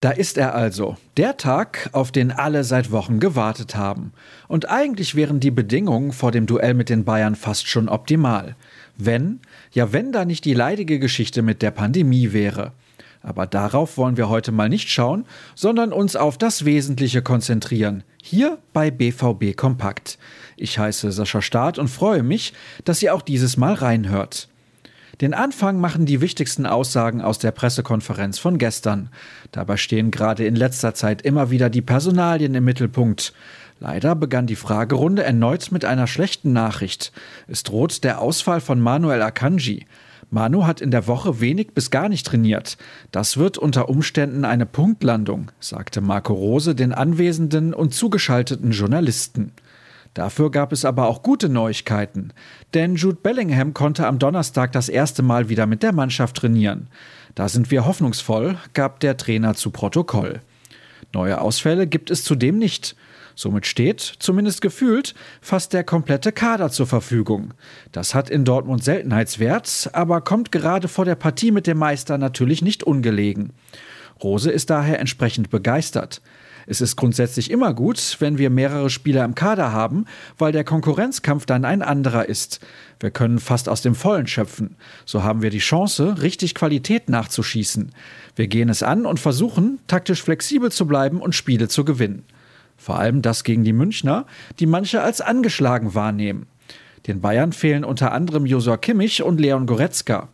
Da ist er also, der Tag, auf den alle seit Wochen gewartet haben. Und eigentlich wären die Bedingungen vor dem Duell mit den Bayern fast schon optimal. Wenn, ja wenn da nicht die leidige Geschichte mit der Pandemie wäre. Aber darauf wollen wir heute mal nicht schauen, sondern uns auf das Wesentliche konzentrieren. Hier bei BVB Kompakt. Ich heiße Sascha Staat und freue mich, dass ihr auch dieses Mal reinhört. Den Anfang machen die wichtigsten Aussagen aus der Pressekonferenz von gestern. Dabei stehen gerade in letzter Zeit immer wieder die Personalien im Mittelpunkt. Leider begann die Fragerunde erneut mit einer schlechten Nachricht. Es droht der Ausfall von Manuel Akanji. Manu hat in der Woche wenig bis gar nicht trainiert. Das wird unter Umständen eine Punktlandung, sagte Marco Rose den anwesenden und zugeschalteten Journalisten. Dafür gab es aber auch gute Neuigkeiten, denn Jude Bellingham konnte am Donnerstag das erste Mal wieder mit der Mannschaft trainieren. Da sind wir hoffnungsvoll, gab der Trainer zu Protokoll. Neue Ausfälle gibt es zudem nicht. Somit steht, zumindest gefühlt, fast der komplette Kader zur Verfügung. Das hat in Dortmund Seltenheitswert, aber kommt gerade vor der Partie mit dem Meister natürlich nicht ungelegen. Rose ist daher entsprechend begeistert. Es ist grundsätzlich immer gut, wenn wir mehrere Spieler im Kader haben, weil der Konkurrenzkampf dann ein anderer ist. Wir können fast aus dem Vollen schöpfen. So haben wir die Chance, richtig Qualität nachzuschießen. Wir gehen es an und versuchen, taktisch flexibel zu bleiben und Spiele zu gewinnen. Vor allem das gegen die Münchner, die manche als angeschlagen wahrnehmen. Den Bayern fehlen unter anderem Josua Kimmich und Leon Goretzka.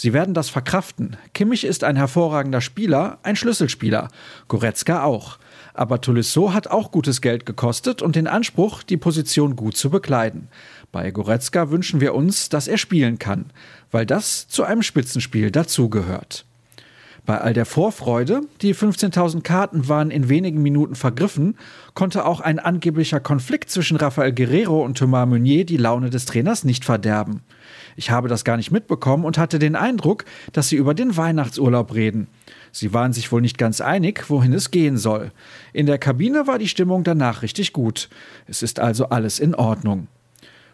Sie werden das verkraften. Kimmich ist ein hervorragender Spieler, ein Schlüsselspieler. Goretzka auch. Aber Tolisso hat auch gutes Geld gekostet und den Anspruch, die Position gut zu bekleiden. Bei Goretzka wünschen wir uns, dass er spielen kann, weil das zu einem Spitzenspiel dazugehört. Bei all der Vorfreude, die 15.000 Karten waren in wenigen Minuten vergriffen, konnte auch ein angeblicher Konflikt zwischen Rafael Guerrero und Thomas Meunier die Laune des Trainers nicht verderben. Ich habe das gar nicht mitbekommen und hatte den Eindruck, dass sie über den Weihnachtsurlaub reden. Sie waren sich wohl nicht ganz einig, wohin es gehen soll. In der Kabine war die Stimmung danach richtig gut. Es ist also alles in Ordnung.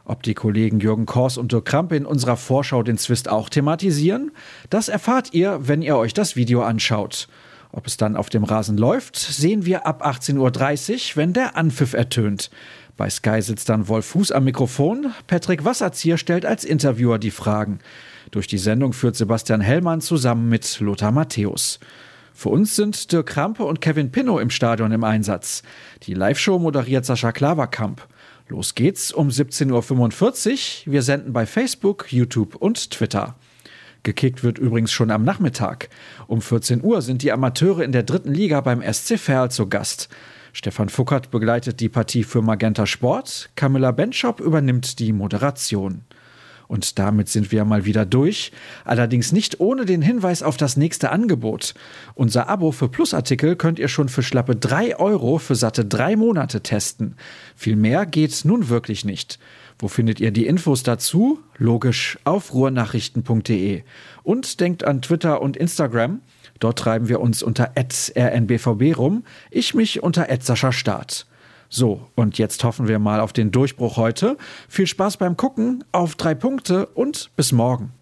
Ob die Kollegen Jürgen Kors und Dirk Krampe in unserer Vorschau den Zwist auch thematisieren, das erfahrt ihr, wenn ihr euch das Video anschaut. Ob es dann auf dem Rasen läuft, sehen wir ab 18.30 Uhr, wenn der Anpfiff ertönt. Bei Sky sitzt dann Wolf Fuß am Mikrofon. Patrick Wasserzieher stellt als Interviewer die Fragen. Durch die Sendung führt Sebastian Hellmann zusammen mit Lothar Matthäus. Für uns sind Dirk Krampe und Kevin Pinnow im Stadion im Einsatz. Die Live-Show moderiert Sascha Klaverkamp. Los geht's um 17.45 Uhr. Wir senden bei Facebook, YouTube und Twitter. Gekickt wird übrigens schon am Nachmittag. Um 14 Uhr sind die Amateure in der dritten Liga beim SC Verl zu Gast. Stefan Fuckert begleitet die Partie für Magenta Sport. Camilla Benschop übernimmt die Moderation. Und damit sind wir mal wieder durch. Allerdings nicht ohne den Hinweis auf das nächste Angebot. Unser Abo für Plusartikel könnt ihr schon für schlappe drei Euro für satte drei Monate testen. Viel mehr geht nun wirklich nicht. Wo findet ihr die Infos dazu? Logisch auf ruhrnachrichten.de. Und denkt an Twitter und Instagram. Dort treiben wir uns unter rnbvb rum. Ich mich unter Staat. So, und jetzt hoffen wir mal auf den Durchbruch heute. Viel Spaß beim Gucken, auf drei Punkte und bis morgen.